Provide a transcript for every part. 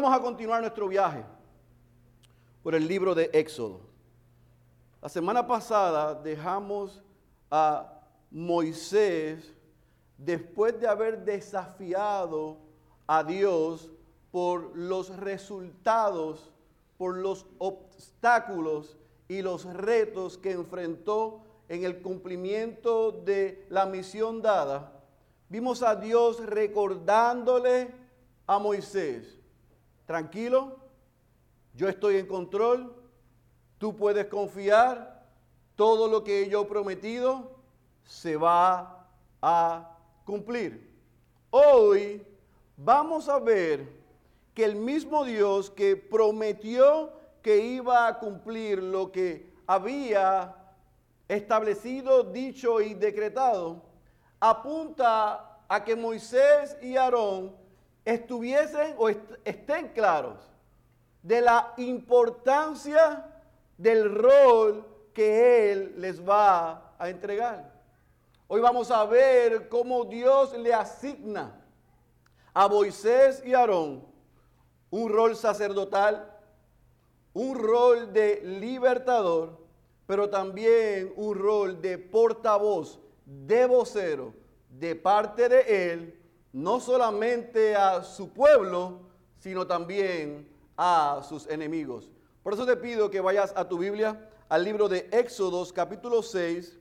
vamos a continuar nuestro viaje por el libro de Éxodo. La semana pasada dejamos a Moisés después de haber desafiado a Dios por los resultados, por los obstáculos y los retos que enfrentó en el cumplimiento de la misión dada, vimos a Dios recordándole a Moisés, tranquilo, yo estoy en control, tú puedes confiar, todo lo que yo he prometido se va a cumplir. Hoy vamos a ver que el mismo Dios que prometió que iba a cumplir lo que había establecido, dicho y decretado, apunta a que Moisés y Aarón estuviesen o estén claros de la importancia del rol que Él les va a entregar. Hoy vamos a ver cómo Dios le asigna a Moisés y Aarón un rol sacerdotal, un rol de libertador, pero también un rol de portavoz, de vocero, de parte de Él, no solamente a su pueblo, sino también a sus enemigos. Por eso te pido que vayas a tu Biblia, al libro de Éxodos capítulo 6.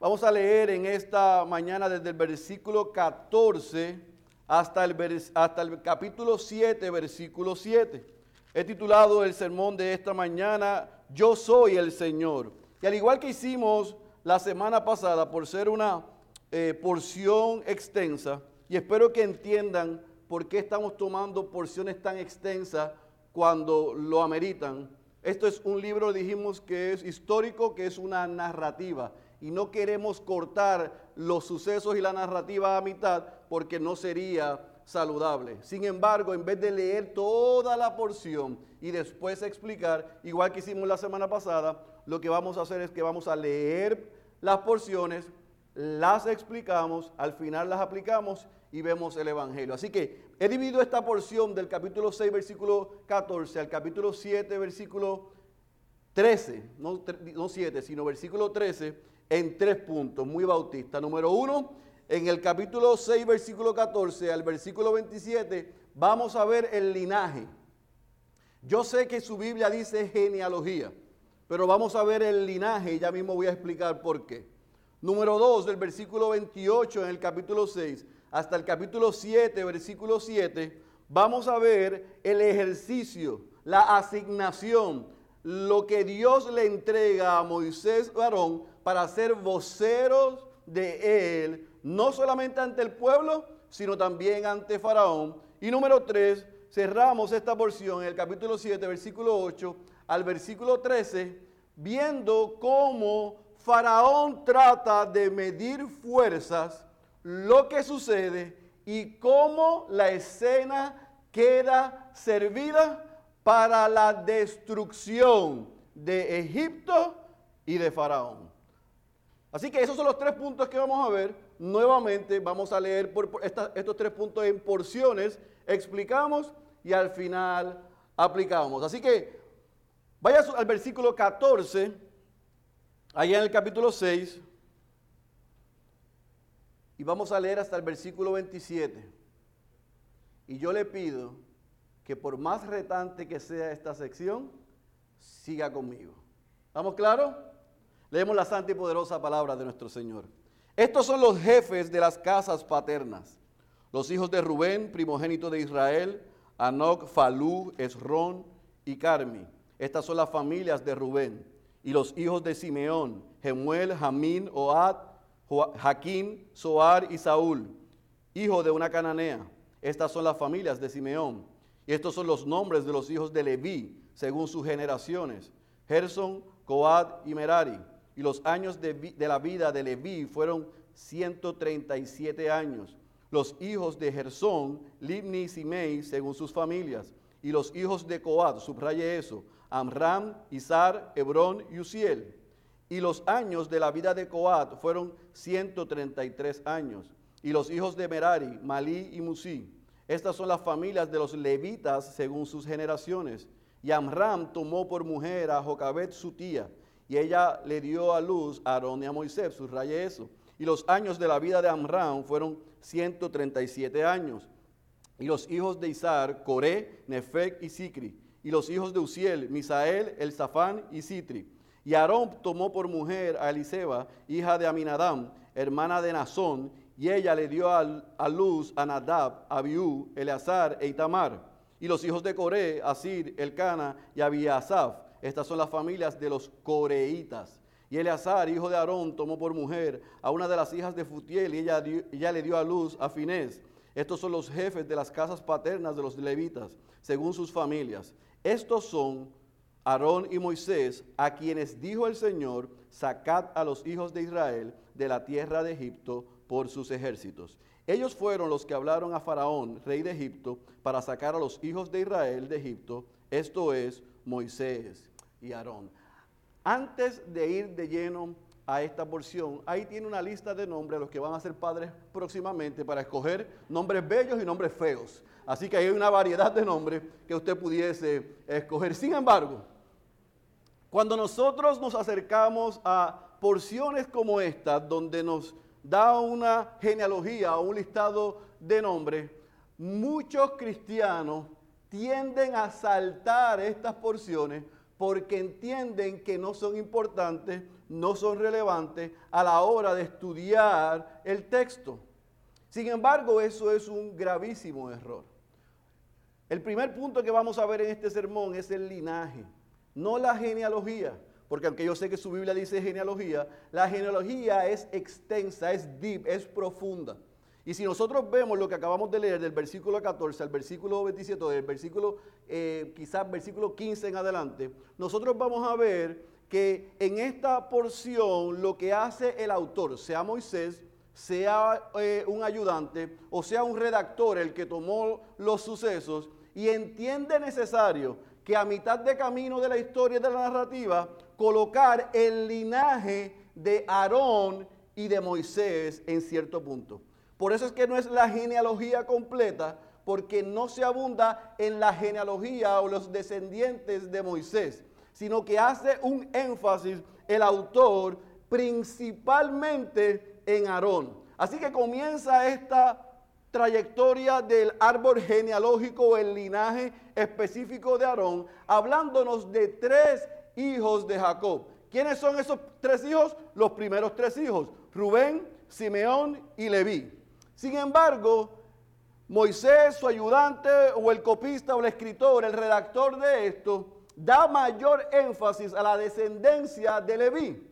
Vamos a leer en esta mañana desde el versículo 14 hasta el, hasta el capítulo 7, versículo 7. He titulado el sermón de esta mañana, Yo soy el Señor. Y al igual que hicimos la semana pasada, por ser una eh, porción extensa, y espero que entiendan por qué estamos tomando porciones tan extensas cuando lo ameritan. Esto es un libro, dijimos, que es histórico, que es una narrativa. Y no queremos cortar los sucesos y la narrativa a mitad porque no sería saludable. Sin embargo, en vez de leer toda la porción y después explicar, igual que hicimos la semana pasada, lo que vamos a hacer es que vamos a leer las porciones, las explicamos, al final las aplicamos y vemos el Evangelio. Así que he dividido esta porción del capítulo 6, versículo 14 al capítulo 7, versículo 13, no, no 7, sino versículo 13, en tres puntos, muy bautista. Número uno, en el capítulo 6, versículo 14 al versículo 27, vamos a ver el linaje. Yo sé que su Biblia dice genealogía, pero vamos a ver el linaje y ya mismo voy a explicar por qué. Número 2, del versículo 28 en el capítulo 6 hasta el capítulo 7, versículo 7, vamos a ver el ejercicio, la asignación, lo que Dios le entrega a Moisés varón para ser voceros de él, no solamente ante el pueblo, sino también ante Faraón. Y número 3, cerramos esta porción en el capítulo 7, versículo 8 al versículo 13, viendo cómo Faraón trata de medir fuerzas lo que sucede y cómo la escena queda servida para la destrucción de Egipto y de Faraón. Así que esos son los tres puntos que vamos a ver. Nuevamente vamos a leer estos tres puntos en porciones, explicamos y al final aplicamos. Así que vaya al versículo 14, allá en el capítulo 6. Y vamos a leer hasta el versículo 27. Y yo le pido que por más retante que sea esta sección, siga conmigo. ¿Estamos claros? Leemos la santa y poderosa palabra de nuestro Señor. Estos son los jefes de las casas paternas. Los hijos de Rubén, primogénito de Israel, Anoc, Falú, Esrón y Carmi. Estas son las familias de Rubén. Y los hijos de Simeón, Jemuel, Jamín, Oad, Jaquín, Soar y Saúl, hijo de una cananea. Estas son las familias de Simeón. Y estos son los nombres de los hijos de Leví, según sus generaciones. Gerson, Coad y Merari. Y los años de, la vida de Leví fueron 137 años. Los hijos de Gersón, Libni y Simei, según sus familias. Y los hijos de Coad, subraye eso, Amram, Izar, Hebrón y Uziel y los años de la vida de Coat fueron 133 años. Y los hijos de Merari, Malí y Musí. Estas son las familias de los levitas según sus generaciones. Y Amram tomó por mujer a Jocabet su tía, y ella le dio a luz a Aarón y a Moisés, subraye eso. Y los años de la vida de Amram fueron 137 años. Y los hijos de Isar, Coré, Nefec y Sicri. Y los hijos de Uziel, Misael, Elzafán y Sitri. Y Aarón tomó por mujer a Eliseba, hija de Aminadam, hermana de Nazón, y ella le dio a, luz a Nadab, Abiú, Eleazar e Itamar. Y los hijos de Coré, Asir, Elcana y Abiasaf. Estas son las familias de los coreitas. Y Eleazar, hijo de Aarón, tomó por mujer a una de las hijas de Futiel y ella, ella le dio a luz a Finés. Estos son los jefes de las casas paternas de los levitas, según sus familias. Estos son Aarón y Moisés, a quienes dijo el Señor, sacad a los hijos de Israel de la tierra de Egipto por sus ejércitos. Ellos fueron los que hablaron a Faraón, rey de Egipto, para sacar a los hijos de Israel de Egipto, esto es Moisés y Aarón. Antes de ir de lleno a esta porción, ahí tiene una lista de nombres a los que van a ser padres próximamente para escoger nombres bellos y nombres feos. Así que hay una variedad de nombres que usted pudiese escoger. Sin embargo, cuando nosotros nos acercamos a porciones como esta, donde nos da una genealogía o un listado de nombres, muchos cristianos tienden a saltar estas porciones porque entienden que no son importantes, no son relevantes a la hora de estudiar el texto. Sin embargo, eso es un gravísimo error. El primer punto que vamos a ver en este sermón es el linaje, no la genealogía, porque aunque yo sé que su Biblia dice genealogía, la genealogía es extensa, es deep, es profunda. Y si nosotros vemos lo que acabamos de leer del versículo 14 al versículo 27, del versículo eh, quizás versículo 15 en adelante, nosotros vamos a ver que en esta porción lo que hace el autor, sea Moisés, sea eh, un ayudante o sea un redactor el que tomó los sucesos y entiende necesario que a mitad de camino de la historia de la narrativa colocar el linaje de Aarón y de Moisés en cierto punto. Por eso es que no es la genealogía completa, porque no se abunda en la genealogía o los descendientes de Moisés, sino que hace un énfasis el autor principalmente en Aarón. Así que comienza esta trayectoria del árbol genealógico el linaje específico de Aarón, hablándonos de tres hijos de Jacob. ¿Quiénes son esos tres hijos? Los primeros tres hijos, Rubén, Simeón y Leví. Sin embargo, Moisés, su ayudante o el copista o el escritor, el redactor de esto, da mayor énfasis a la descendencia de Leví.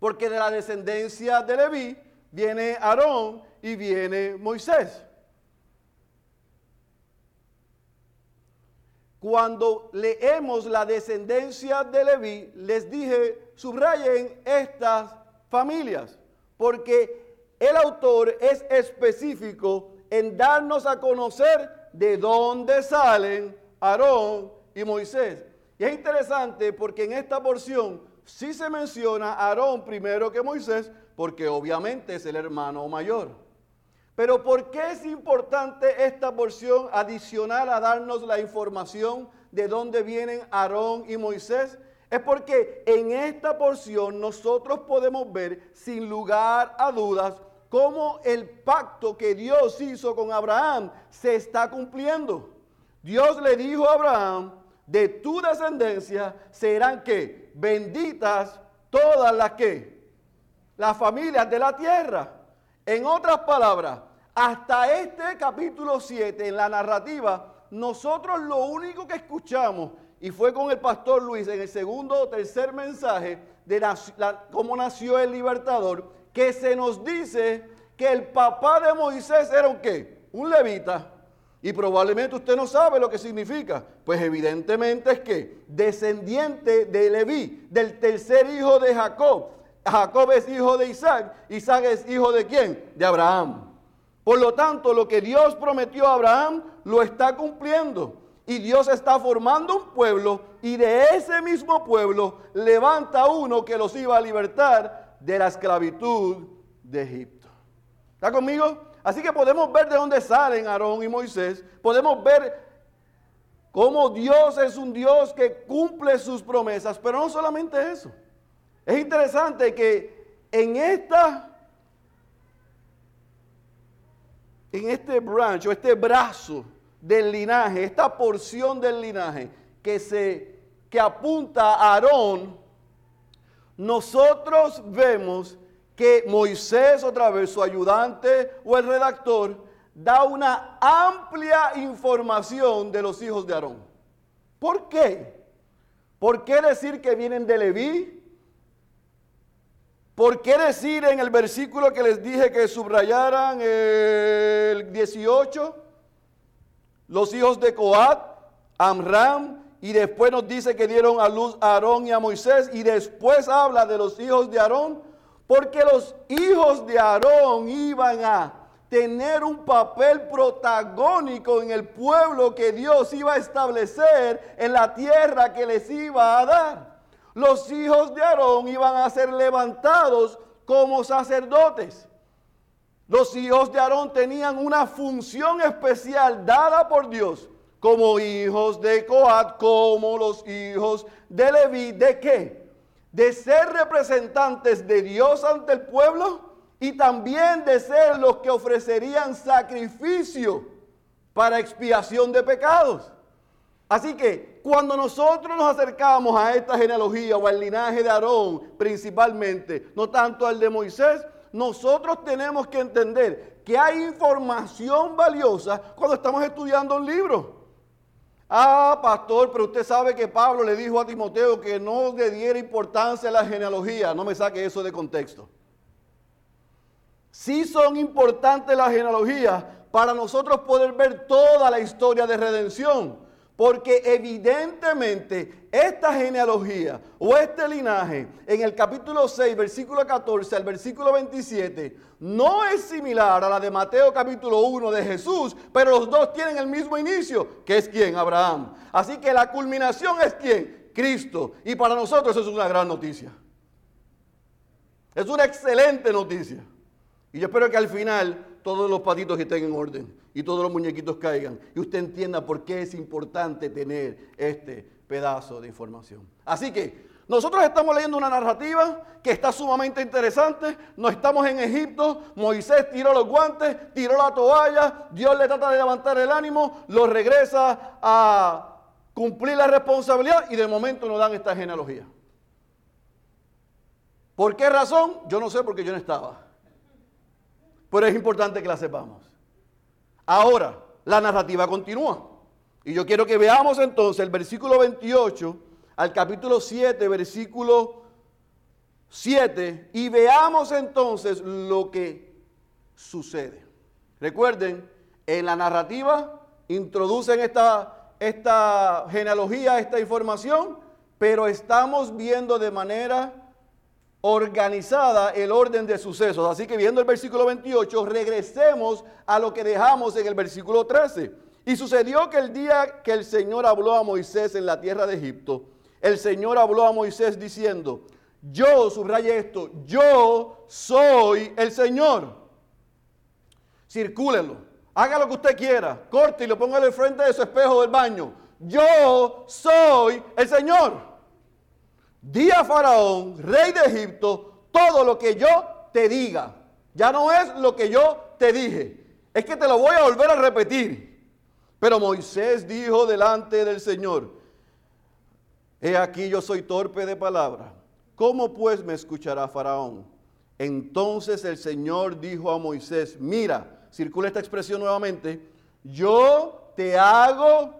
Porque de la descendencia de Leví viene Aarón y viene Moisés. Cuando leemos la descendencia de Leví, les dije, subrayen estas familias, porque el autor es específico en darnos a conocer de dónde salen Aarón y Moisés. Y es interesante porque en esta porción sí se menciona Aarón primero que Moisés, porque obviamente es el hermano mayor. Pero ¿por qué es importante esta porción adicional a darnos la información de dónde vienen Aarón y Moisés? Es porque en esta porción nosotros podemos ver sin lugar a dudas cómo el pacto que Dios hizo con Abraham se está cumpliendo. Dios le dijo a Abraham, de tu descendencia serán que benditas todas las que las familias de la tierra. En otras palabras, hasta este capítulo 7 en la narrativa, nosotros lo único que escuchamos, y fue con el pastor Luis en el segundo o tercer mensaje de cómo nació el libertador, que se nos dice que el papá de Moisés era un qué? Un levita. Y probablemente usted no sabe lo que significa. Pues evidentemente es que descendiente de Leví, del tercer hijo de Jacob. Jacob es hijo de Isaac. Isaac es hijo de quién? De Abraham. Por lo tanto, lo que Dios prometió a Abraham lo está cumpliendo. Y Dios está formando un pueblo y de ese mismo pueblo levanta uno que los iba a libertar de la esclavitud de Egipto. ¿Está conmigo? Así que podemos ver de dónde salen Aarón y Moisés. Podemos ver cómo Dios es un Dios que cumple sus promesas. Pero no solamente eso. Es interesante que en esta en este branch o este brazo del linaje, esta porción del linaje que se que apunta a Aarón, nosotros vemos que Moisés, otra vez su ayudante o el redactor, da una amplia información de los hijos de Aarón. ¿Por qué? ¿Por qué decir que vienen de Leví? ¿Por qué decir en el versículo que les dije que subrayaran el 18? Los hijos de Coat, Amram, y después nos dice que dieron a luz a Aarón y a Moisés, y después habla de los hijos de Aarón, porque los hijos de Aarón iban a tener un papel protagónico en el pueblo que Dios iba a establecer en la tierra que les iba a dar los hijos de Aarón iban a ser levantados como sacerdotes. Los hijos de Aarón tenían una función especial dada por Dios como hijos de Coat, como los hijos de Leví. ¿De qué? De ser representantes de Dios ante el pueblo y también de ser los que ofrecerían sacrificio para expiación de pecados. Así que cuando nosotros nos acercamos a esta genealogía o al linaje de Aarón principalmente, no tanto al de Moisés, nosotros tenemos que entender que hay información valiosa cuando estamos estudiando un libro. Ah, pastor, pero usted sabe que Pablo le dijo a Timoteo que no le diera importancia a la genealogía. No me saque eso de contexto. Sí son importantes las genealogías para nosotros poder ver toda la historia de redención. Porque evidentemente esta genealogía o este linaje en el capítulo 6, versículo 14 al versículo 27, no es similar a la de Mateo capítulo 1 de Jesús, pero los dos tienen el mismo inicio, que es quien, Abraham. Así que la culminación es quien, Cristo. Y para nosotros eso es una gran noticia. Es una excelente noticia. Y yo espero que al final todos los patitos estén en orden y todos los muñequitos caigan y usted entienda por qué es importante tener este pedazo de información. Así que nosotros estamos leyendo una narrativa que está sumamente interesante. No estamos en Egipto. Moisés tiró los guantes, tiró la toalla. Dios le trata de levantar el ánimo, lo regresa a cumplir la responsabilidad y de momento nos dan esta genealogía. ¿Por qué razón? Yo no sé porque yo no estaba. Pero es importante que la sepamos. Ahora, la narrativa continúa. Y yo quiero que veamos entonces el versículo 28 al capítulo 7, versículo 7, y veamos entonces lo que sucede. Recuerden, en la narrativa introducen esta, esta genealogía, esta información, pero estamos viendo de manera organizada el orden de sucesos. Así que viendo el versículo 28, regresemos a lo que dejamos en el versículo 13. Y sucedió que el día que el Señor habló a Moisés en la tierra de Egipto, el Señor habló a Moisés diciendo, yo, subraye esto, yo soy el Señor. Circúlelo, haga lo que usted quiera, corte y lo ponga al frente de su espejo del baño. Yo soy el Señor. Di a Faraón, rey de Egipto, todo lo que yo te diga. Ya no es lo que yo te dije. Es que te lo voy a volver a repetir. Pero Moisés dijo delante del Señor, he aquí yo soy torpe de palabra. ¿Cómo pues me escuchará Faraón? Entonces el Señor dijo a Moisés, mira, circula esta expresión nuevamente, yo te hago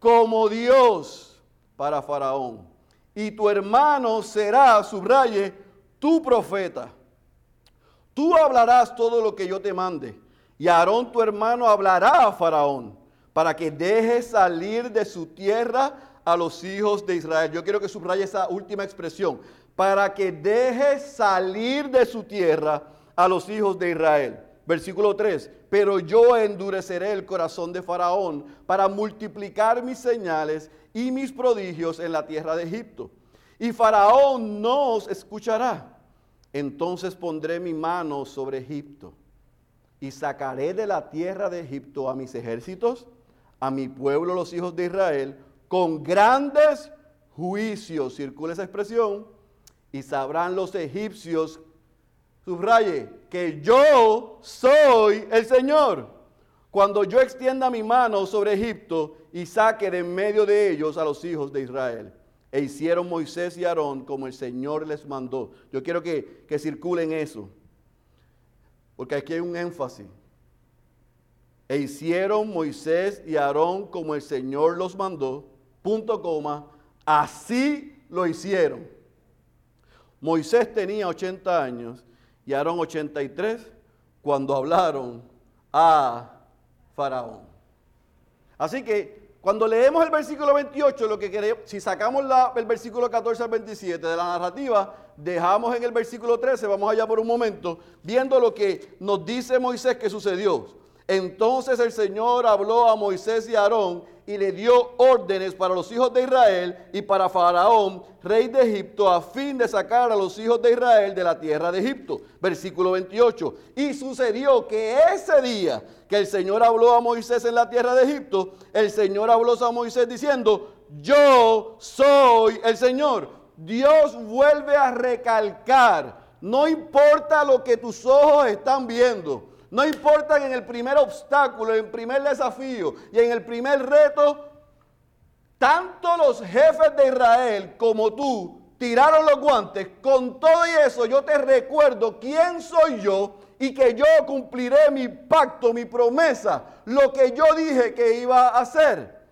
como Dios para Faraón y tu hermano será, subraye, tu profeta. Tú hablarás todo lo que yo te mande, y Aarón tu hermano hablará a Faraón, para que deje salir de su tierra a los hijos de Israel. Yo quiero que subraye esa última expresión, para que deje salir de su tierra a los hijos de Israel. Versículo 3, pero yo endureceré el corazón de Faraón para multiplicar mis señales y mis prodigios en la tierra de Egipto. Y Faraón no os escuchará. Entonces pondré mi mano sobre Egipto y sacaré de la tierra de Egipto a mis ejércitos, a mi pueblo, los hijos de Israel, con grandes juicios. Circula esa expresión. Y sabrán los egipcios, subraye, que yo soy el Señor. Cuando yo extienda mi mano sobre Egipto y saque de en medio de ellos a los hijos de Israel. E hicieron Moisés y Aarón como el Señor les mandó. Yo quiero que, que circulen eso. Porque aquí hay un énfasis. E hicieron Moisés y Aarón como el Señor los mandó. Punto coma. Así lo hicieron. Moisés tenía 80 años y Aarón 83 cuando hablaron a Faraón. Así que cuando leemos el versículo 28, lo que queremos, si sacamos el versículo 14 al 27 de la narrativa, dejamos en el versículo 13, vamos allá por un momento, viendo lo que nos dice Moisés que sucedió. Entonces el Señor habló a Moisés y a Aarón y le dio órdenes para los hijos de Israel y para Faraón, rey de Egipto, a fin de sacar a los hijos de Israel de la tierra de Egipto. Versículo 28. Y sucedió que ese día que el Señor habló a Moisés en la tierra de Egipto, el Señor habló a Moisés diciendo, yo soy el Señor. Dios vuelve a recalcar, no importa lo que tus ojos están viendo. No importa en el primer obstáculo, en el primer desafío y en el primer reto, tanto los jefes de Israel como tú tiraron los guantes. Con todo eso yo te recuerdo quién soy yo y que yo cumpliré mi pacto, mi promesa, lo que yo dije que iba a hacer.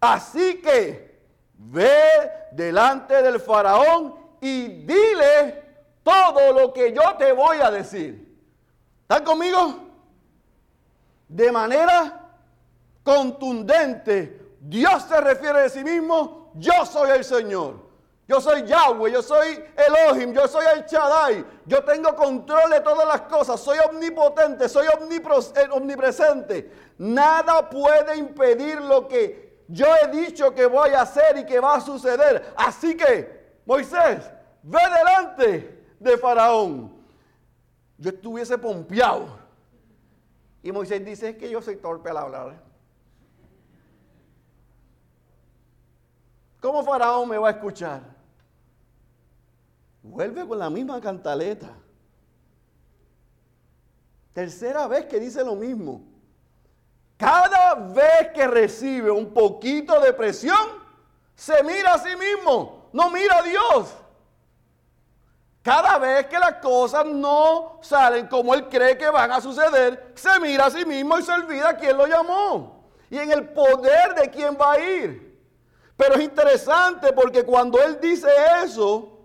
Así que ve delante del faraón y dile todo lo que yo te voy a decir. ¿Están conmigo? de manera contundente, Dios se refiere a sí mismo, yo soy el Señor. Yo soy Yahweh, yo soy Elohim, yo soy el Shaddai. Yo tengo control de todas las cosas. Soy omnipotente, soy eh, omnipresente. Nada puede impedir lo que yo he dicho que voy a hacer y que va a suceder. Así que, Moisés, ve delante de Faraón. Yo estuviese pompeado y Moisés dice que yo soy torpe al hablar. ¿Cómo Faraón me va a escuchar? Vuelve con la misma cantaleta. Tercera vez que dice lo mismo. Cada vez que recibe un poquito de presión, se mira a sí mismo, no mira a Dios. Cada vez que las cosas no salen como él cree que van a suceder, se mira a sí mismo y se olvida quién lo llamó y en el poder de quién va a ir. Pero es interesante porque cuando él dice eso,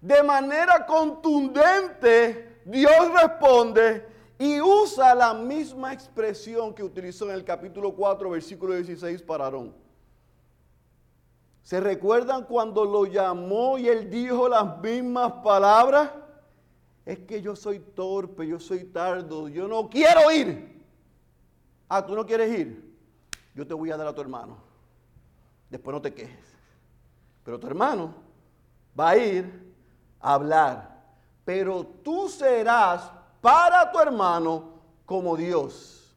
de manera contundente, Dios responde y usa la misma expresión que utilizó en el capítulo 4, versículo 16 para Aarón. ¿Se recuerdan cuando lo llamó y él dijo las mismas palabras? Es que yo soy torpe, yo soy tardo, yo no quiero ir. Ah, tú no quieres ir. Yo te voy a dar a tu hermano. Después no te quejes. Pero tu hermano va a ir a hablar. Pero tú serás para tu hermano como Dios.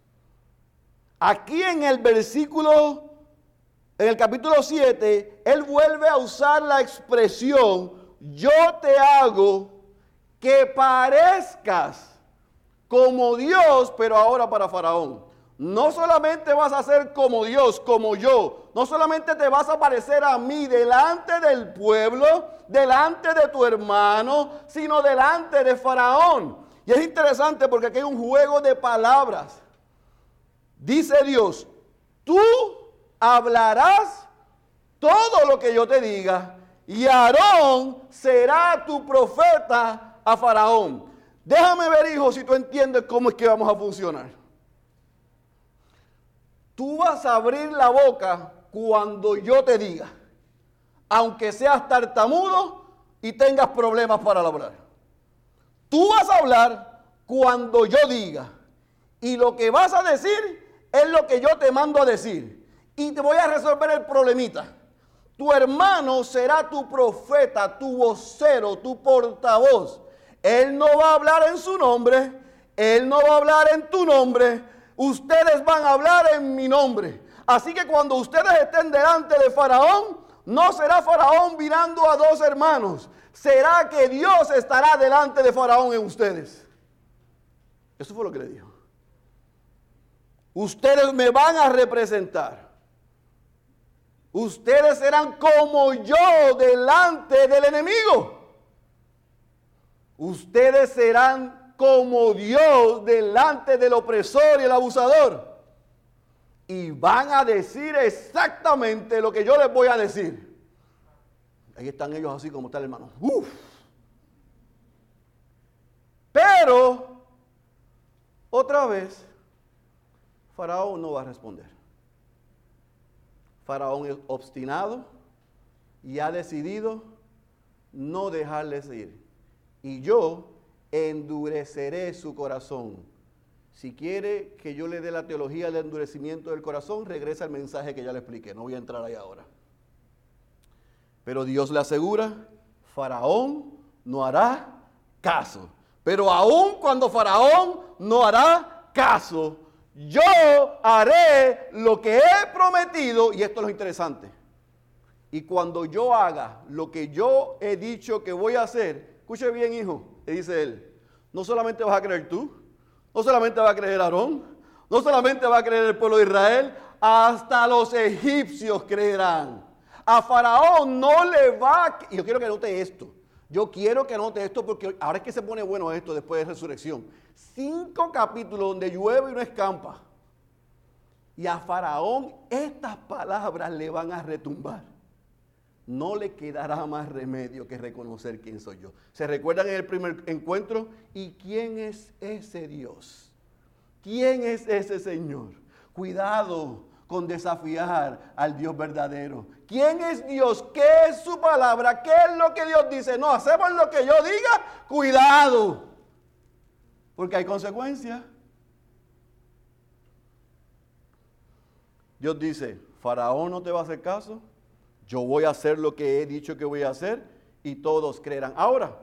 Aquí en el versículo en el capítulo 7, él vuelve a usar la expresión, yo te hago que parezcas como Dios, pero ahora para Faraón. No solamente vas a ser como Dios, como yo. No solamente te vas a parecer a mí delante del pueblo, delante de tu hermano, sino delante de Faraón. Y es interesante porque aquí hay un juego de palabras. Dice Dios, tú hablarás todo lo que yo te diga y Aarón será tu profeta a Faraón. Déjame ver, hijo, si tú entiendes cómo es que vamos a funcionar. Tú vas a abrir la boca cuando yo te diga, aunque seas tartamudo y tengas problemas para hablar. Tú vas a hablar cuando yo diga y lo que vas a decir es lo que yo te mando a decir y te voy a resolver el problemita. Tu hermano será tu profeta, tu vocero, tu portavoz. Él no va a hablar en su nombre, Él no va a hablar en tu nombre, ustedes van a hablar en mi nombre. Así que cuando ustedes estén delante de Faraón, no será Faraón mirando a dos hermanos, será que Dios estará delante de Faraón en ustedes. Eso fue lo que le dijo. Ustedes me van a representar. Ustedes serán como yo delante del enemigo. Ustedes serán como Dios delante del opresor y el abusador. Y van a decir exactamente lo que yo les voy a decir. Ahí están ellos así como está el hermano. Uf. Pero, otra vez, Faraón no va a responder. Faraón es obstinado y ha decidido no dejarles ir. Y yo endureceré su corazón. Si quiere que yo le dé la teología del endurecimiento del corazón, regresa al mensaje que ya le expliqué. No voy a entrar ahí ahora. Pero Dios le asegura, Faraón no hará caso. Pero aun cuando Faraón no hará caso, yo haré lo que he prometido, y esto es lo interesante. Y cuando yo haga lo que yo he dicho que voy a hacer, escuche bien, hijo, le dice él, no solamente vas a creer tú, no solamente va a creer Aarón, no solamente va a creer el pueblo de Israel, hasta los egipcios creerán. A Faraón no le va, y yo quiero que note esto, yo quiero que note esto porque ahora es que se pone bueno esto después de resurrección cinco capítulos donde llueve y no escampa. Y a Faraón estas palabras le van a retumbar. No le quedará más remedio que reconocer quién soy yo. ¿Se recuerdan en el primer encuentro? ¿Y quién es ese Dios? ¿Quién es ese Señor? Cuidado con desafiar al Dios verdadero. ¿Quién es Dios? ¿Qué es su palabra? ¿Qué es lo que Dios dice? No, hacemos lo que yo diga. Cuidado. Porque hay consecuencias. Dios dice, Faraón no te va a hacer caso, yo voy a hacer lo que he dicho que voy a hacer y todos creerán. Ahora,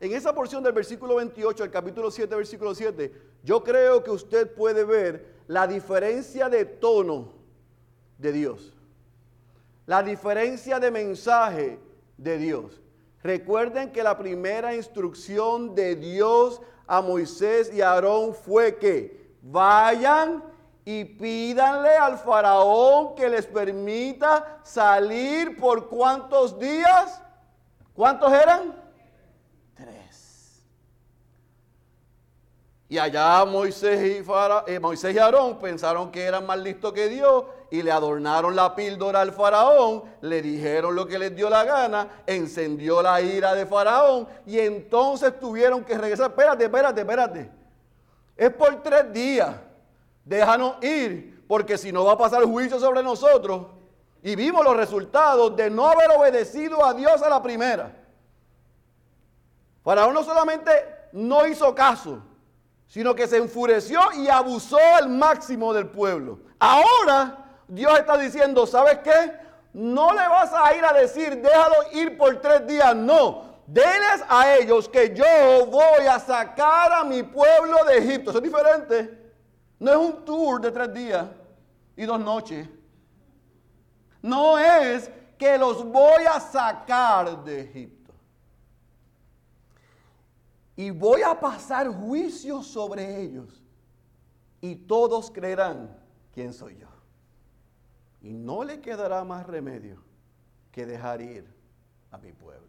en esa porción del versículo 28, el capítulo 7, versículo 7, yo creo que usted puede ver la diferencia de tono de Dios, la diferencia de mensaje de Dios. Recuerden que la primera instrucción de Dios a Moisés y a Aarón fue que vayan y pídanle al faraón que les permita salir por cuántos días. ¿Cuántos eran? Tres. Y allá Moisés y, eh, Moisés y Aarón pensaron que eran más listos que Dios y le adornaron la píldora al faraón, le dijeron lo que les dio la gana, encendió la ira de faraón y entonces tuvieron que regresar. Espérate, espérate, espérate. Es por tres días. Déjanos ir, porque si no va a pasar juicio sobre nosotros. Y vimos los resultados de no haber obedecido a Dios a la primera. Faraón no solamente no hizo caso, sino que se enfureció y abusó al máximo del pueblo. Ahora Dios está diciendo, ¿sabes qué? No le vas a ir a decir, déjalo ir por tres días. No, denles a ellos que yo voy a sacar a mi pueblo de Egipto. Eso es diferente. No es un tour de tres días y dos noches. No es que los voy a sacar de Egipto. Y voy a pasar juicio sobre ellos. Y todos creerán quién soy yo. Y no le quedará más remedio que dejar ir a mi pueblo.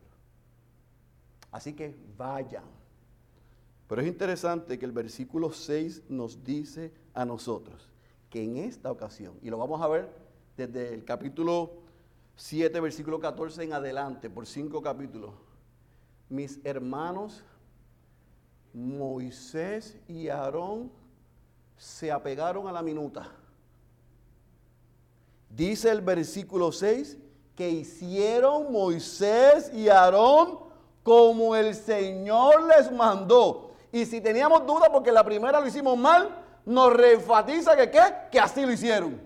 Así que vayan. Pero es interesante que el versículo 6 nos dice a nosotros que en esta ocasión, y lo vamos a ver desde el capítulo 7, versículo 14 en adelante, por cinco capítulos, mis hermanos Moisés y Aarón se apegaron a la minuta Dice el versículo 6 que hicieron Moisés y Aarón como el Señor les mandó. Y si teníamos duda porque la primera lo hicimos mal, nos reenfatiza que qué? Que así lo hicieron.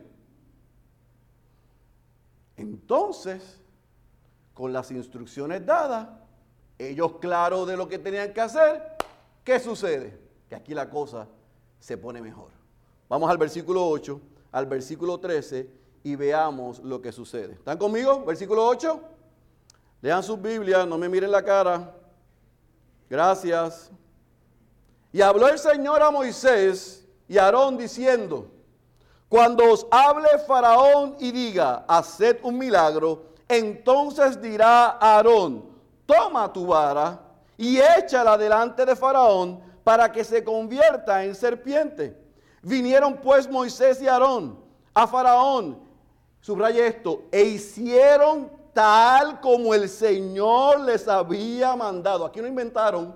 Entonces, con las instrucciones dadas, ellos claros de lo que tenían que hacer, ¿qué sucede? que aquí la cosa se pone mejor. Vamos al versículo 8, al versículo 13 y veamos lo que sucede. ¿Están conmigo? Versículo 8. Lean sus Biblias, no me miren la cara. Gracias. Y habló el Señor a Moisés y a Aarón diciendo, cuando os hable Faraón y diga, haced un milagro, entonces dirá Aarón, toma tu vara y échala delante de Faraón para que se convierta en serpiente. Vinieron pues Moisés y Aarón a Faraón, subraya esto, e hicieron tal como el Señor les había mandado. Aquí no inventaron.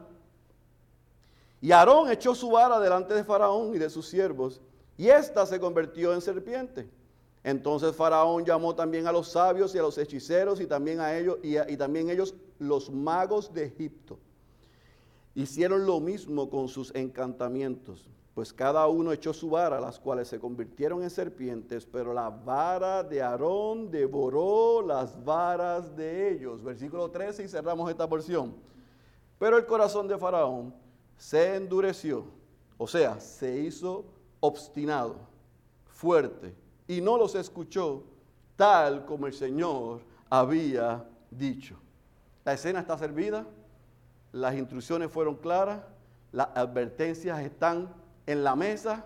Y Aarón echó su vara delante de Faraón y de sus siervos, y ésta se convirtió en serpiente. Entonces Faraón llamó también a los sabios y a los hechiceros y también a ellos y, y también ellos los magos de Egipto. Hicieron lo mismo con sus encantamientos, pues cada uno echó su vara, las cuales se convirtieron en serpientes, pero la vara de Aarón devoró las varas de ellos. Versículo 13 y cerramos esta porción. Pero el corazón de Faraón se endureció, o sea, se hizo obstinado, fuerte, y no los escuchó tal como el Señor había dicho. La escena está servida, las instrucciones fueron claras, las advertencias están en la mesa.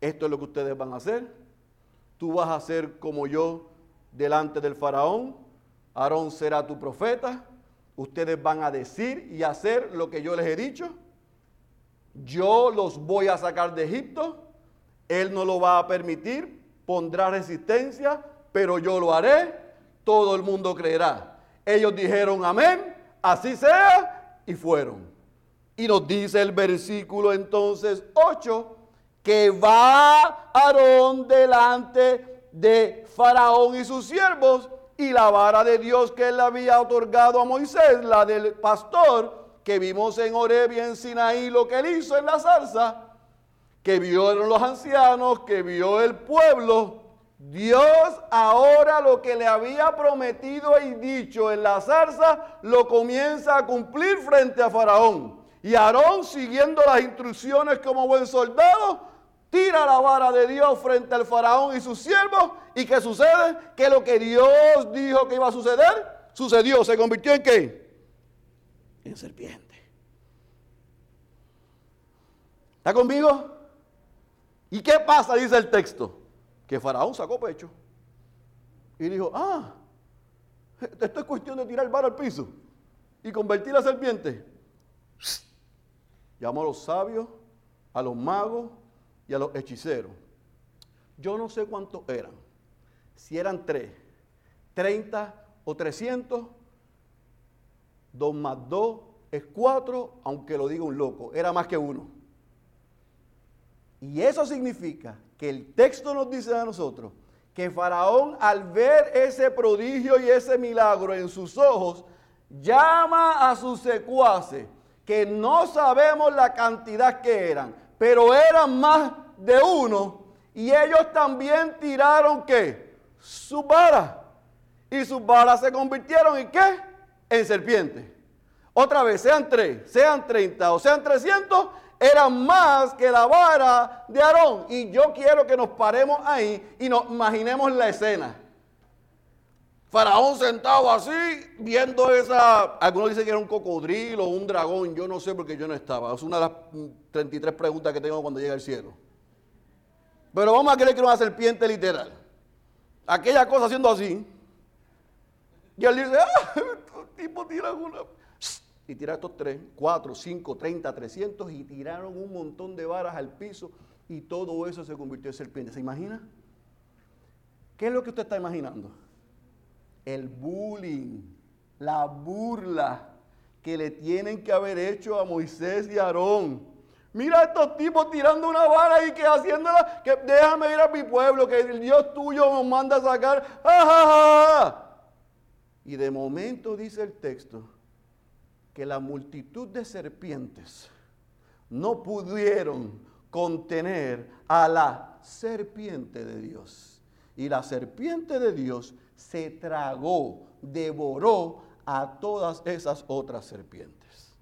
Esto es lo que ustedes van a hacer. Tú vas a ser como yo delante del faraón. Aarón será tu profeta. Ustedes van a decir y hacer lo que yo les he dicho. Yo los voy a sacar de Egipto. Él no lo va a permitir. Pondrá resistencia, pero yo lo haré. Todo el mundo creerá. Ellos dijeron amén así sea, y fueron. Y nos dice el versículo entonces 8, que va Aarón delante de Faraón y sus siervos, y la vara de Dios que él había otorgado a Moisés, la del pastor, que vimos en Oreb en Sinaí lo que él hizo en la zarza, que vieron los ancianos, que vio el pueblo, Dios ahora lo que le había prometido y dicho en la zarza lo comienza a cumplir frente a Faraón. Y Aarón, siguiendo las instrucciones como buen soldado, tira la vara de Dios frente al Faraón y sus siervos. ¿Y qué sucede? Que lo que Dios dijo que iba a suceder, sucedió. ¿Se convirtió en qué? En serpiente. ¿Está conmigo? ¿Y qué pasa? Dice el texto que Faraón sacó pecho y dijo, ah, esto es cuestión de tirar el bar al piso y convertir la serpiente. Llamó a los sabios, a los magos y a los hechiceros. Yo no sé cuántos eran, si eran tres, treinta o trescientos, dos más dos es cuatro, aunque lo diga un loco, era más que uno. Y eso significa el texto nos dice a nosotros que Faraón al ver ese prodigio y ese milagro en sus ojos, llama a sus secuaces, que no sabemos la cantidad que eran, pero eran más de uno, y ellos también tiraron qué? Sus varas. Y sus varas se convirtieron en qué? En serpientes. Otra vez, sean tres, sean treinta o sean trescientos, era más que la vara de Aarón. Y yo quiero que nos paremos ahí y nos imaginemos la escena. Faraón sentado así, viendo esa, algunos dicen que era un cocodrilo un dragón, yo no sé porque yo no estaba. Es una de las 33 preguntas que tengo cuando llega al cielo. Pero vamos a creer que era una serpiente literal. Aquella cosa haciendo así. Y él dice, ah, estos tipos tiran una y tiraron estos tres, cuatro, cinco, treinta, trescientos y tiraron un montón de varas al piso y todo eso se convirtió en serpiente. ¿Se imagina? ¿Qué es lo que usted está imaginando? El bullying, la burla que le tienen que haber hecho a Moisés y Aarón. Mira a estos tipos tirando una vara y que haciéndola, que déjame ir a mi pueblo, que el Dios tuyo nos manda a sacar. Y de momento dice el texto que la multitud de serpientes no pudieron contener a la serpiente de Dios. Y la serpiente de Dios se tragó, devoró a todas esas otras serpientes.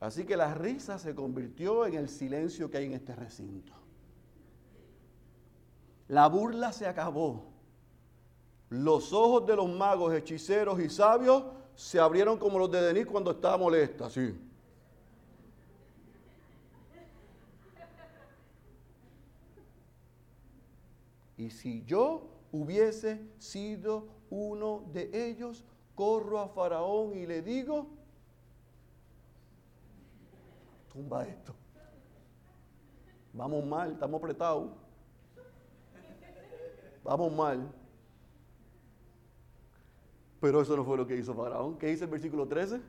Así que la risa se convirtió en el silencio que hay en este recinto. La burla se acabó. Los ojos de los magos, hechiceros y sabios se abrieron como los de Denis cuando estaba molesta, así. Y si yo hubiese sido uno de ellos, corro a Faraón y le digo, tumba esto. Vamos mal, estamos apretados. Vamos mal. Pero eso no fue lo que hizo Faraón. ¿Qué dice el versículo 13?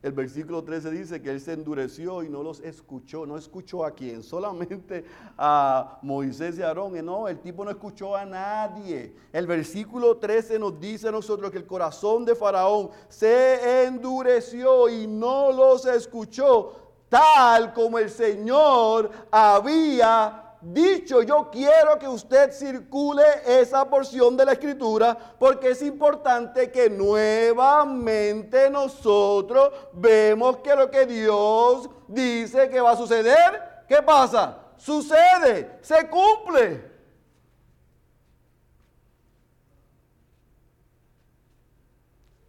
El versículo 13 dice que él se endureció y no los escuchó. No escuchó a quién, solamente a Moisés y Aarón. No, el tipo no escuchó a nadie. El versículo 13 nos dice a nosotros que el corazón de Faraón se endureció y no los escuchó, tal como el Señor había dicho, yo quiero que usted circule esa porción de la escritura porque es importante que nuevamente nosotros vemos que lo que Dios dice que va a suceder, ¿qué pasa? Sucede, se cumple.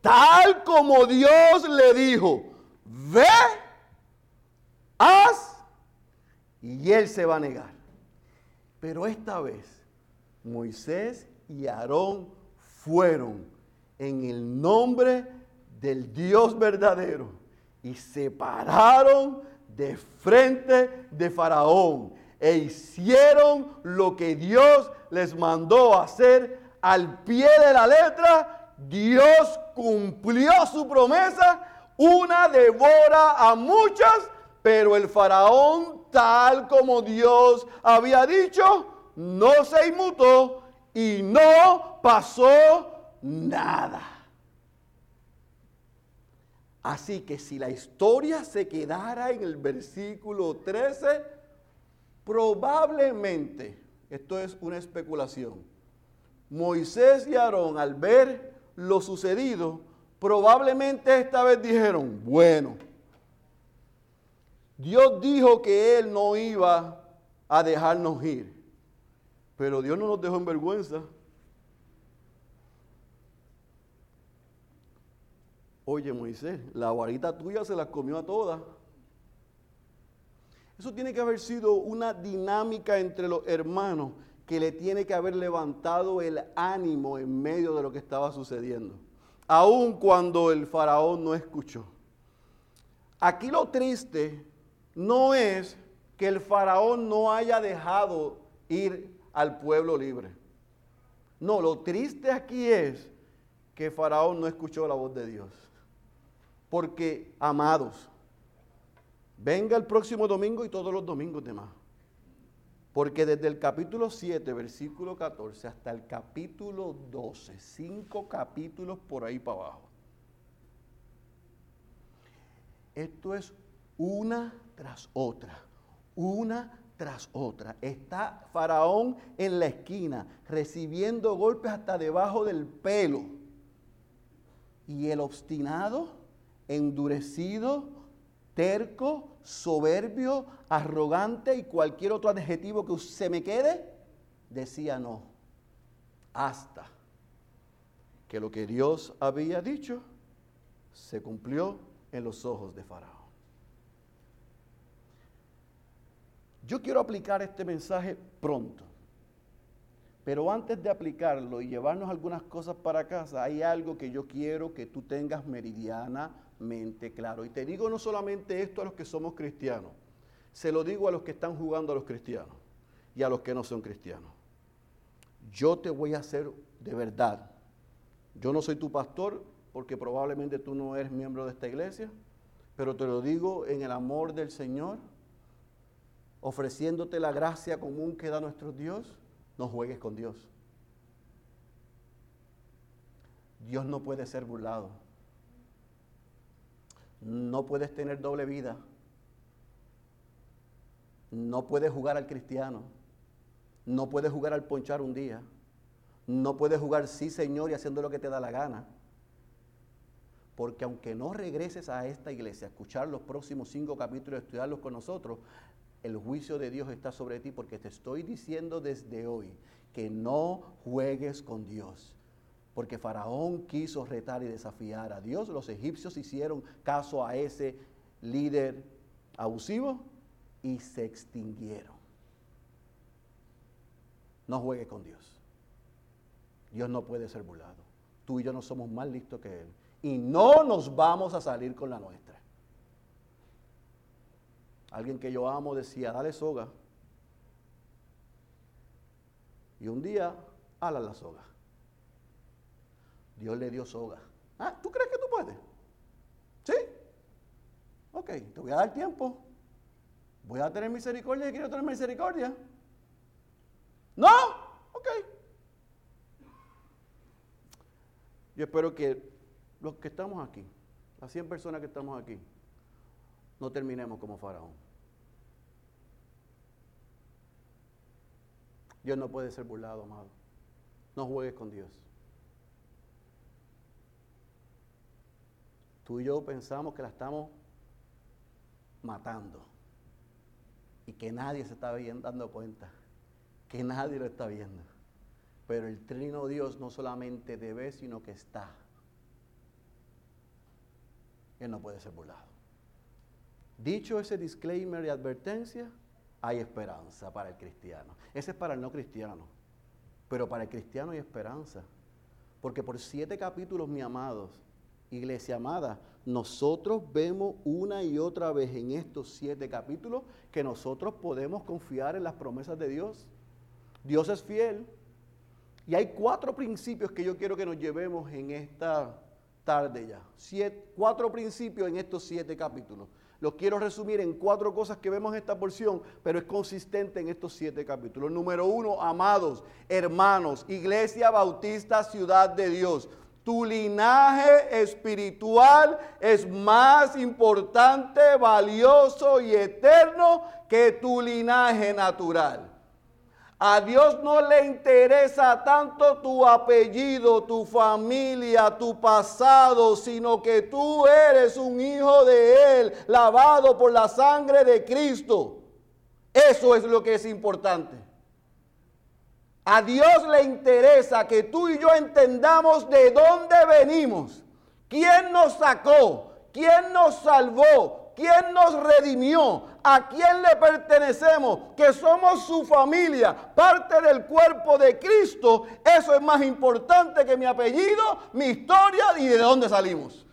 Tal como Dios le dijo, ve, haz, y él se va a negar. Pero esta vez Moisés y Aarón fueron en el nombre del Dios verdadero y se pararon de frente de Faraón e hicieron lo que Dios les mandó hacer al pie de la letra. Dios cumplió su promesa, una devora a muchas, pero el faraón tal como Dios había dicho, no se inmutó y no pasó nada. Así que si la historia se quedara en el versículo 13, probablemente, esto es una especulación, Moisés y Aarón al ver lo sucedido, probablemente esta vez dijeron, bueno, Dios dijo que Él no iba a dejarnos ir, pero Dios no nos dejó en vergüenza. Oye Moisés, la varita tuya se la comió a todas. Eso tiene que haber sido una dinámica entre los hermanos que le tiene que haber levantado el ánimo en medio de lo que estaba sucediendo, aun cuando el faraón no escuchó. Aquí lo triste no es que el faraón no haya dejado ir al pueblo libre. No, lo triste aquí es que faraón no escuchó la voz de Dios. Porque, amados, venga el próximo domingo y todos los domingos demás. Porque desde el capítulo 7, versículo 14, hasta el capítulo 12, cinco capítulos por ahí para abajo. Esto es una tras otra, una tras otra. Está Faraón en la esquina, recibiendo golpes hasta debajo del pelo. Y el obstinado, endurecido, terco, soberbio, arrogante y cualquier otro adjetivo que se me quede, decía no. Hasta que lo que Dios había dicho se cumplió en los ojos de Faraón. Yo quiero aplicar este mensaje pronto. Pero antes de aplicarlo y llevarnos algunas cosas para casa, hay algo que yo quiero que tú tengas meridianamente claro. Y te digo no solamente esto a los que somos cristianos, se lo digo a los que están jugando a los cristianos y a los que no son cristianos. Yo te voy a hacer de verdad. Yo no soy tu pastor porque probablemente tú no eres miembro de esta iglesia, pero te lo digo en el amor del Señor ofreciéndote la gracia común que da nuestro Dios, no juegues con Dios. Dios no puede ser burlado. No puedes tener doble vida. No puedes jugar al cristiano. No puedes jugar al ponchar un día. No puedes jugar sí, Señor, y haciendo lo que te da la gana. Porque aunque no regreses a esta iglesia a escuchar los próximos cinco capítulos, estudiarlos con nosotros, el juicio de Dios está sobre ti porque te estoy diciendo desde hoy que no juegues con Dios. Porque Faraón quiso retar y desafiar a Dios. Los egipcios hicieron caso a ese líder abusivo y se extinguieron. No juegue con Dios. Dios no puede ser burlado. Tú y yo no somos más listos que Él. Y no nos vamos a salir con la nuestra. Alguien que yo amo decía, dale soga. Y un día, ala la soga. Dios le dio soga. Ah, ¿tú crees que tú puedes? ¿Sí? Ok, te voy a dar tiempo. Voy a tener misericordia y quiero tener misericordia. No, ok. Yo espero que los que estamos aquí, las 100 personas que estamos aquí, no terminemos como Faraón. Dios no puede ser burlado, amado. No juegues con Dios. Tú y yo pensamos que la estamos matando y que nadie se está dando cuenta, que nadie lo está viendo. Pero el trino Dios no solamente debe, sino que está. Él no puede ser burlado. Dicho ese disclaimer y advertencia, hay esperanza para el cristiano. Ese es para el no cristiano. Pero para el cristiano hay esperanza. Porque por siete capítulos, mi amados, iglesia amada, nosotros vemos una y otra vez en estos siete capítulos que nosotros podemos confiar en las promesas de Dios. Dios es fiel. Y hay cuatro principios que yo quiero que nos llevemos en esta tarde ya. cuatro principios en estos siete capítulos. Los quiero resumir en cuatro cosas que vemos en esta porción, pero es consistente en estos siete capítulos. Número uno, amados, hermanos, Iglesia Bautista Ciudad de Dios. Tu linaje espiritual es más importante, valioso y eterno que tu linaje natural. A Dios no le interesa tanto tu apellido, tu familia, tu pasado, sino que tú eres un hijo de Él, lavado por la sangre de Cristo. Eso es lo que es importante. A Dios le interesa que tú y yo entendamos de dónde venimos, quién nos sacó, quién nos salvó, quién nos redimió, a quién le pertenecemos, que somos su familia, parte del cuerpo de Cristo, eso es más importante que mi apellido, mi historia y de dónde salimos.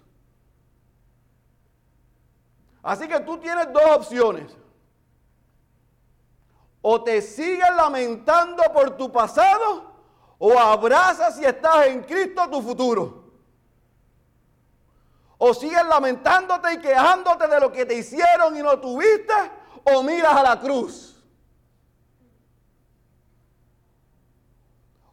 Así que tú tienes dos opciones. O te sigues lamentando por tu pasado o abrazas si estás en Cristo tu futuro. O sigues lamentándote y quejándote de lo que te hicieron y no tuviste. O miras a la cruz.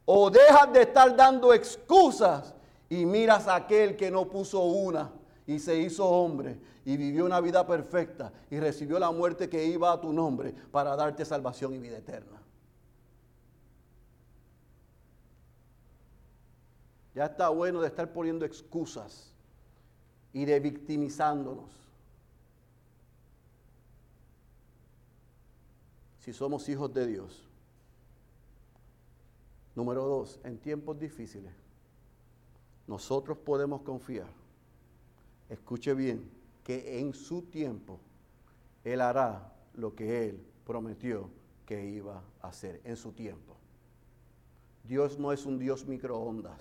O dejas de estar dando excusas y miras a aquel que no puso una y se hizo hombre y vivió una vida perfecta y recibió la muerte que iba a tu nombre para darte salvación y vida eterna. Ya está bueno de estar poniendo excusas y de victimizándonos. Si somos hijos de Dios. Número dos, en tiempos difíciles, nosotros podemos confiar, escuche bien, que en su tiempo Él hará lo que Él prometió que iba a hacer, en su tiempo. Dios no es un Dios microondas,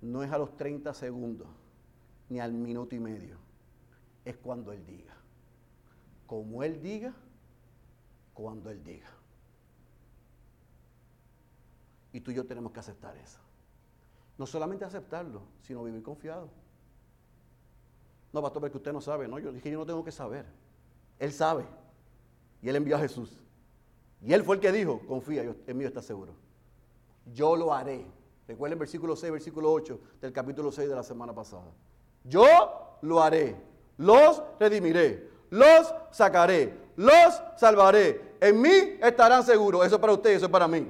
no es a los 30 segundos ni al minuto y medio. Es cuando Él diga. Como Él diga, cuando Él diga. Y tú y yo tenemos que aceptar eso. No solamente aceptarlo, sino vivir confiado. No, pastor, porque usted no sabe. No, yo dije, yo no tengo que saber. Él sabe. Y Él envió a Jesús. Y Él fue el que dijo, confía, yo, en mí está seguro. Yo lo haré. Recuerden versículo 6, versículo 8 del capítulo 6 de la semana pasada. Yo lo haré. Los redimiré. Los sacaré. Los salvaré. En mí estarán seguros. Eso es para ustedes, eso es para mí.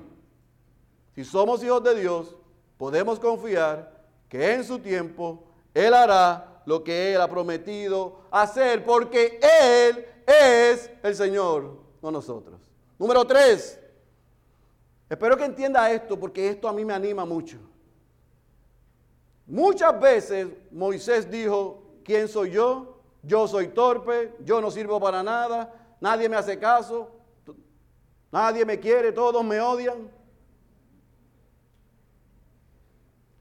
Si somos hijos de Dios, podemos confiar que en su tiempo Él hará lo que Él ha prometido hacer, porque Él es el Señor, no nosotros. Número tres, espero que entienda esto, porque esto a mí me anima mucho. Muchas veces Moisés dijo, ¿quién soy yo? Yo soy torpe, yo no sirvo para nada, nadie me hace caso, nadie me quiere, todos me odian.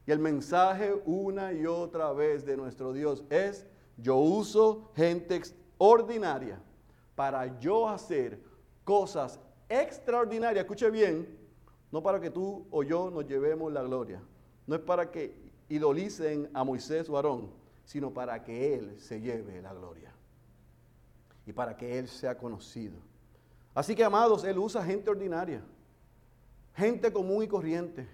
Y el mensaje una y otra vez de nuestro Dios es, yo uso gente extraordinaria para yo hacer cosas extraordinarias. Escuche bien, no para que tú o yo nos llevemos la gloria. No es para que idolicen a Moisés o Aarón, sino para que Él se lleve la gloria. Y para que Él sea conocido. Así que, amados, Él usa gente ordinaria, gente común y corriente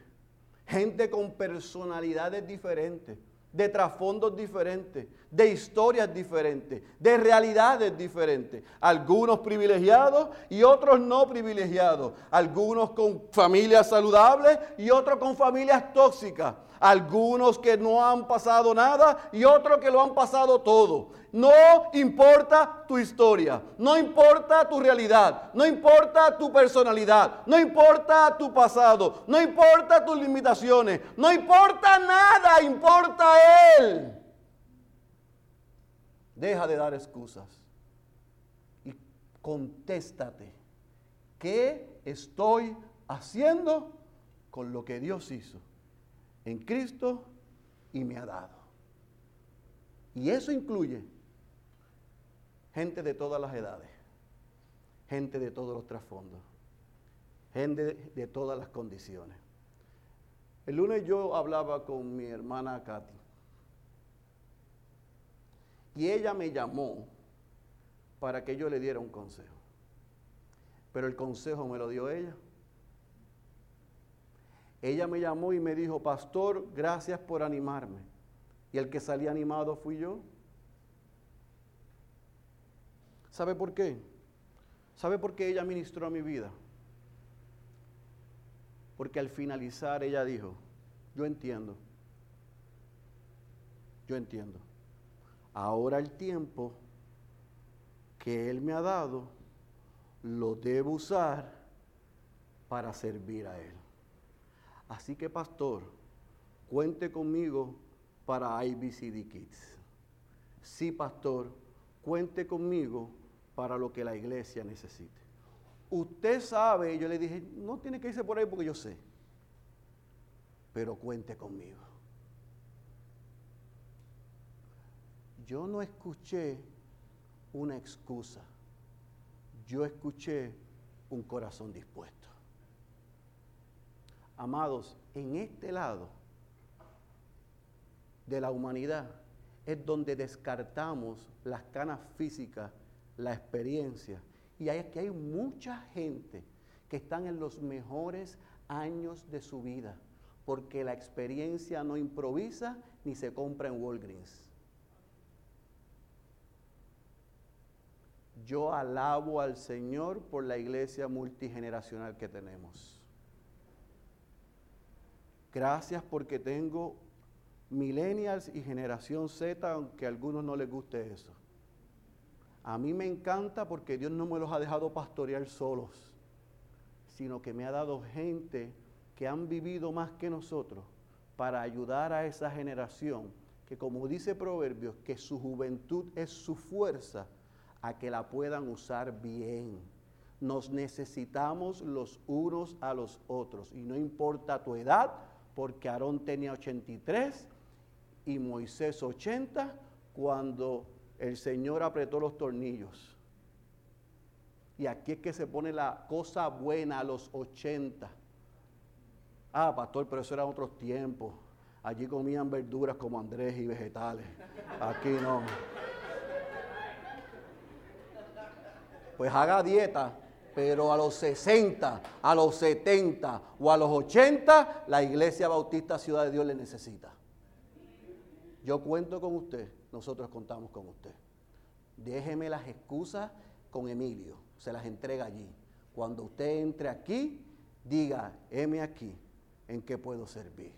gente con personalidades diferentes, de trasfondos diferentes, de historias diferentes, de realidades diferentes. Algunos privilegiados y otros no privilegiados. Algunos con familias saludables y otros con familias tóxicas. Algunos que no han pasado nada y otros que lo han pasado todo. No importa tu historia, no importa tu realidad, no importa tu personalidad, no importa tu pasado, no importa tus limitaciones, no importa nada, importa Él. Deja de dar excusas y contéstate, ¿qué estoy haciendo con lo que Dios hizo en Cristo y me ha dado? Y eso incluye gente de todas las edades, gente de todos los trasfondos, gente de, todas las condiciones. El lunes yo hablaba con mi hermana Katy y ella me llamó para que yo le diera un consejo. Pero el consejo me lo dio ella. Ella me llamó y me dijo, pastor, gracias por animarme. Y el que salía animado fui yo. ¿Sabe por qué? ¿Sabe por qué ella ministró a mi vida? Porque al finalizar ella dijo, yo entiendo, yo entiendo. Ahora el tiempo que Él me ha dado, lo debo usar para servir a Él. Así que pastor, cuente conmigo para IBCD Kids. Sí, pastor, cuente conmigo para lo que la iglesia necesite. Usted sabe, yo le dije, no tiene que irse por ahí porque yo sé, pero cuente conmigo. Yo no escuché una excusa, yo escuché un corazón dispuesto. Amados, en este lado de la humanidad es donde descartamos las canas físicas la experiencia. Y aquí hay mucha gente que están en los mejores años de su vida, porque la experiencia no improvisa ni se compra en Walgreens. Yo alabo al Señor por la iglesia multigeneracional que tenemos. Gracias porque tengo millennials y generación Z, aunque a algunos no les guste eso. A mí me encanta porque Dios no me los ha dejado pastorear solos, sino que me ha dado gente que han vivido más que nosotros para ayudar a esa generación que como dice Proverbios, que su juventud es su fuerza a que la puedan usar bien. Nos necesitamos los unos a los otros y no importa tu edad, porque Aarón tenía 83 y Moisés 80 cuando el Señor apretó los tornillos. Y aquí es que se pone la cosa buena a los 80. Ah, pastor, pero eso eran otros tiempos. Allí comían verduras como Andrés y vegetales. Aquí no. Pues haga dieta, pero a los 60, a los 70 o a los 80, la Iglesia Bautista Ciudad de Dios le necesita. Yo cuento con usted nosotros contamos con usted. Déjeme las excusas con Emilio, se las entrega allí. Cuando usted entre aquí, diga, heme aquí, ¿en qué puedo servir?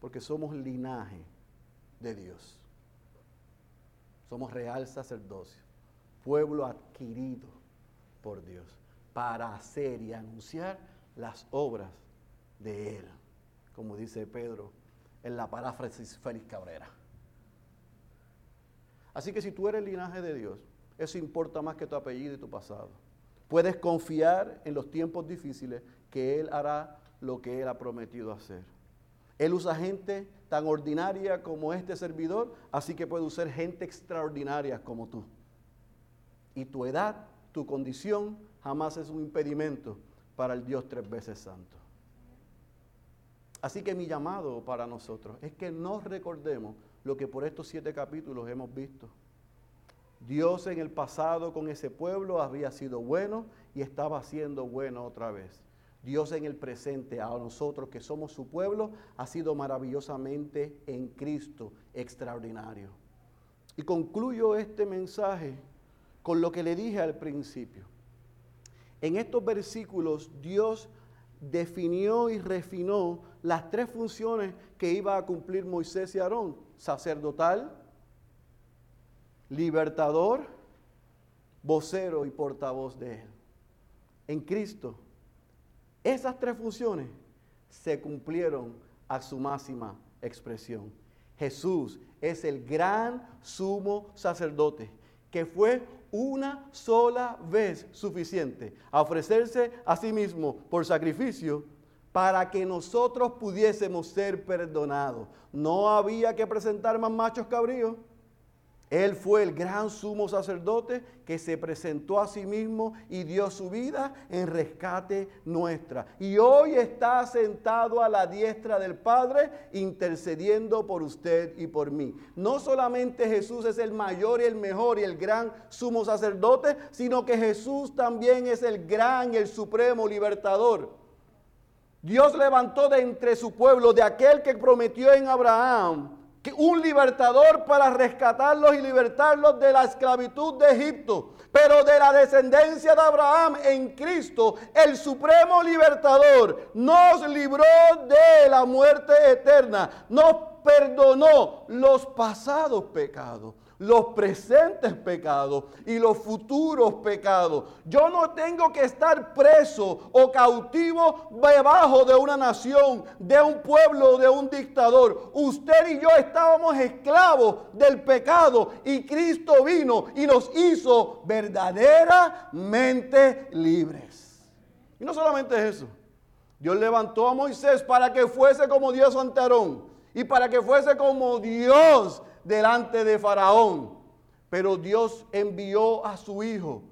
Porque somos linaje de Dios. Somos real sacerdocio, pueblo adquirido por Dios para hacer y anunciar las obras de Él, como dice Pedro en la paráfrasis Félix Cabrera. Así que si tú eres linaje de Dios, eso importa más que tu apellido y tu pasado. Puedes confiar en los tiempos difíciles que Él hará lo que Él ha prometido hacer. Él usa gente tan ordinaria como este servidor, así que puede usar gente extraordinaria como tú. Y tu edad, tu condición, jamás es un impedimento para el Dios tres veces santo. Así que mi llamado para nosotros es que nos recordemos lo que por estos siete capítulos hemos visto. Dios en el pasado con ese pueblo había sido bueno y estaba siendo bueno otra vez. Dios en el presente a nosotros que somos su pueblo ha sido maravillosamente en Cristo extraordinario. Y concluyo este mensaje con lo que le dije al principio. En estos versículos Dios definió y refinó las tres funciones que iba a cumplir Moisés y Aarón, sacerdotal, libertador, vocero y portavoz de él. En Cristo esas tres funciones se cumplieron a su máxima expresión. Jesús es el gran sumo sacerdote que fue una sola vez suficiente a ofrecerse a sí mismo por sacrificio para que nosotros pudiésemos ser perdonados. No había que presentar más machos cabríos. Él fue el gran sumo sacerdote que se presentó a sí mismo y dio su vida en rescate nuestra. Y hoy está sentado a la diestra del Padre intercediendo por usted y por mí. No solamente Jesús es el mayor y el mejor y el gran sumo sacerdote, sino que Jesús también es el gran y el supremo libertador. Dios levantó de entre su pueblo, de aquel que prometió en Abraham, un libertador para rescatarlos y libertarlos de la esclavitud de Egipto. Pero de la descendencia de Abraham en Cristo, el supremo libertador, nos libró de la muerte eterna, nos perdonó los pasados pecados los presentes pecados y los futuros pecados. Yo no tengo que estar preso o cautivo debajo de una nación, de un pueblo, de un dictador. Usted y yo estábamos esclavos del pecado y Cristo vino y nos hizo verdaderamente libres. Y no solamente eso. Dios levantó a Moisés para que fuese como Dios ante Aarón y para que fuese como Dios delante de Faraón. Pero Dios envió a su Hijo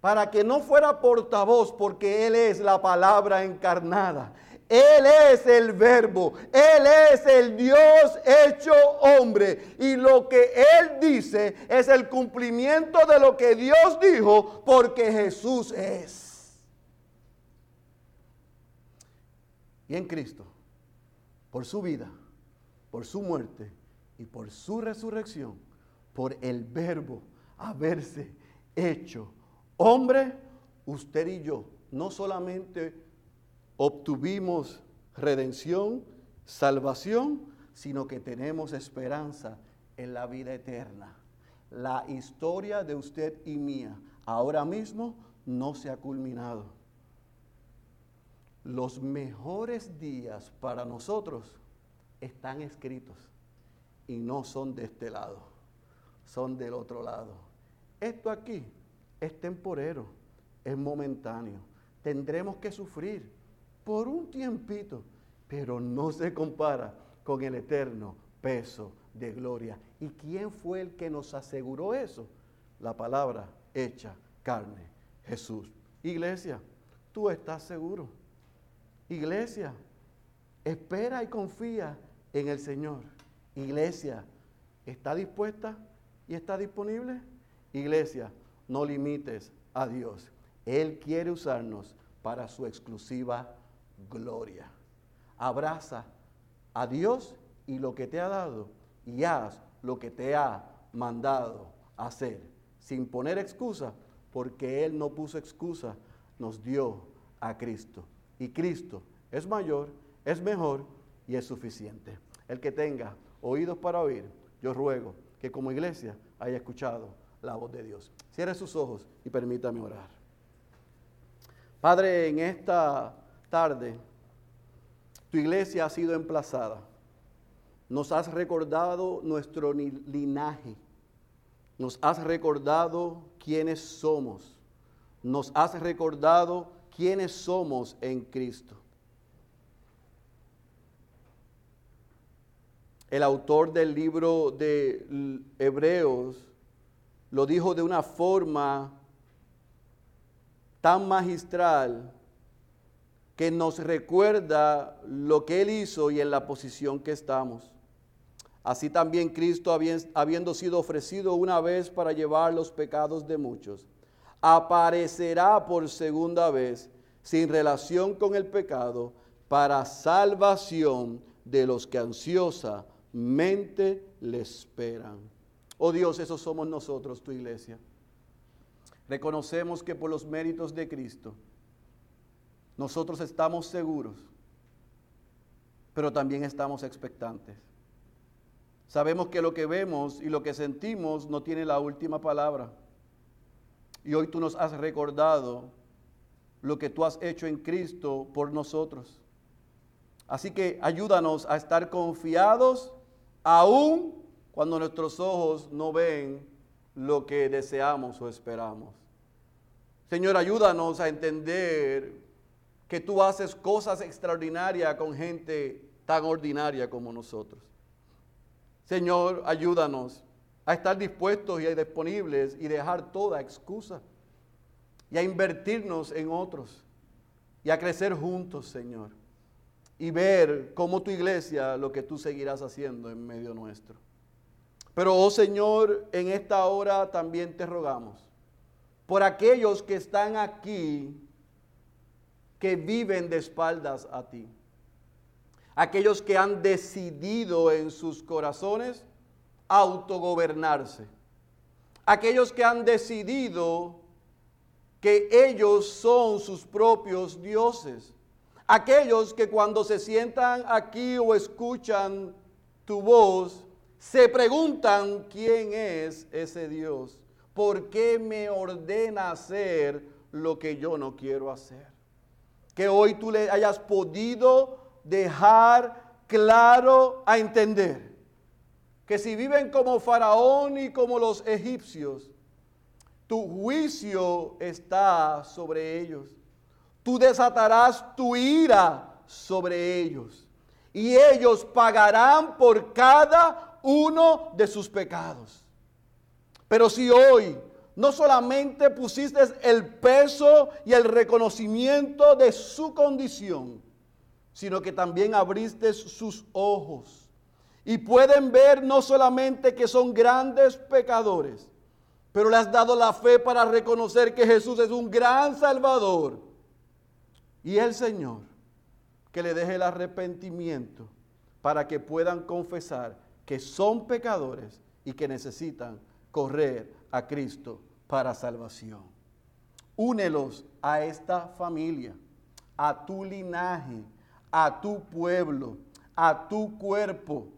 para que no fuera portavoz, porque Él es la palabra encarnada. Él es el verbo, Él es el Dios hecho hombre. Y lo que Él dice es el cumplimiento de lo que Dios dijo, porque Jesús es. Y en Cristo, por su vida, por su muerte y por su resurrección, por el verbo haberse hecho hombre, usted y yo no solamente obtuvimos redención, salvación, sino que tenemos esperanza en la vida eterna. La historia de usted y mía ahora mismo no se ha culminado. Los mejores días para nosotros están escritos y no son de este lado, son del otro lado. Esto aquí es temporero, es momentáneo. Tendremos que sufrir por un tiempito, pero no se compara con el eterno peso de gloria. ¿Y quién fue el que nos aseguró eso? La palabra hecha carne, Jesús. Iglesia, tú estás seguro. Iglesia, espera y confía en el Señor. Iglesia, ¿está dispuesta y está disponible? Iglesia, no limites a Dios. Él quiere usarnos para su exclusiva gloria. Abraza a Dios y lo que te ha dado y haz lo que te ha mandado hacer, sin poner excusa, porque Él no puso excusa, nos dio a Cristo. Y Cristo es mayor, es mejor y es suficiente. El que tenga oídos para oír, yo ruego que como iglesia haya escuchado la voz de Dios. Cierre sus ojos y permítame orar. Padre, en esta tarde, tu iglesia ha sido emplazada. Nos has recordado nuestro linaje. Nos has recordado quiénes somos. Nos has recordado quiénes somos en Cristo. El autor del libro de Hebreos lo dijo de una forma tan magistral que nos recuerda lo que Él hizo y en la posición que estamos. Así también Cristo, habiendo sido ofrecido una vez para llevar los pecados de muchos, aparecerá por segunda vez sin relación con el pecado para salvación de los que ansiosamente le esperan. Oh Dios, esos somos nosotros, tu iglesia. Reconocemos que por los méritos de Cristo, nosotros estamos seguros, pero también estamos expectantes. Sabemos que lo que vemos y lo que sentimos no tiene la última palabra. Y hoy tú nos has recordado lo que tú has hecho en Cristo por nosotros. Así que ayúdanos a estar confiados aún cuando nuestros ojos no ven lo que deseamos o esperamos. Señor, ayúdanos a entender que tú haces cosas extraordinarias con gente tan ordinaria como nosotros. Señor, ayúdanos a estar dispuestos y disponibles y dejar toda excusa y a invertirnos en otros y a crecer juntos, Señor, y ver cómo tu iglesia, lo que tú seguirás haciendo en medio nuestro. Pero, oh Señor, en esta hora también te rogamos por aquellos que están aquí, que viven de espaldas a ti. Aquellos que han decidido en sus corazones autogobernarse, aquellos que han decidido que ellos son sus propios dioses, aquellos que cuando se sientan aquí o escuchan tu voz, se preguntan quién es ese Dios, por qué me ordena hacer lo que yo no quiero hacer. Que hoy tú le hayas podido dejar claro a entender que si viven como Faraón y como los egipcios, tu juicio está sobre ellos. Tú desatarás tu ira sobre ellos y ellos pagarán por cada uno de sus pecados. Pero si hoy no solamente pusiste el peso y el reconocimiento de su condición, sino que también abriste sus ojos y pueden ver no solamente que son grandes pecadores, pero le has dado la fe para reconocer que Jesús es un gran Salvador. Y el Señor que le deje el arrepentimiento para que puedan confesar que son pecadores y que necesitan correr a Cristo para salvación. Únelos a esta familia, a tu linaje, a tu pueblo, a tu cuerpo,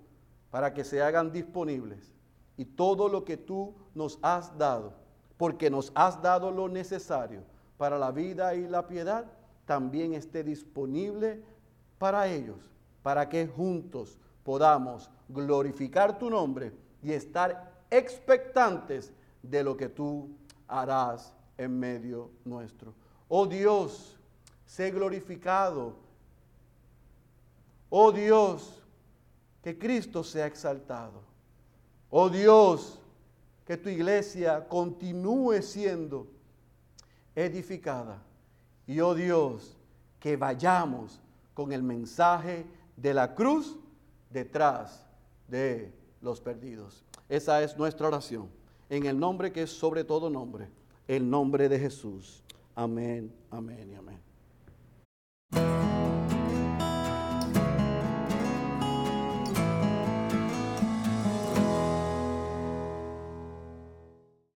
para que se hagan disponibles. Y todo lo que tú nos has dado, porque nos has dado lo necesario para la vida y la piedad, también esté disponible para ellos, para que juntos podamos glorificar tu nombre y estar expectantes de lo que tú harás en medio nuestro. Oh Dios, sé glorificado Oh Dios, que Cristo sea exaltado. Oh Dios, que tu iglesia continúe siendo edificada. Y oh Dios, que vayamos con el mensaje de la cruz detrás de los perdidos. Esa es nuestra oración. En el nombre que es sobre todo nombre, el nombre de Jesús. Amén, amén y amén.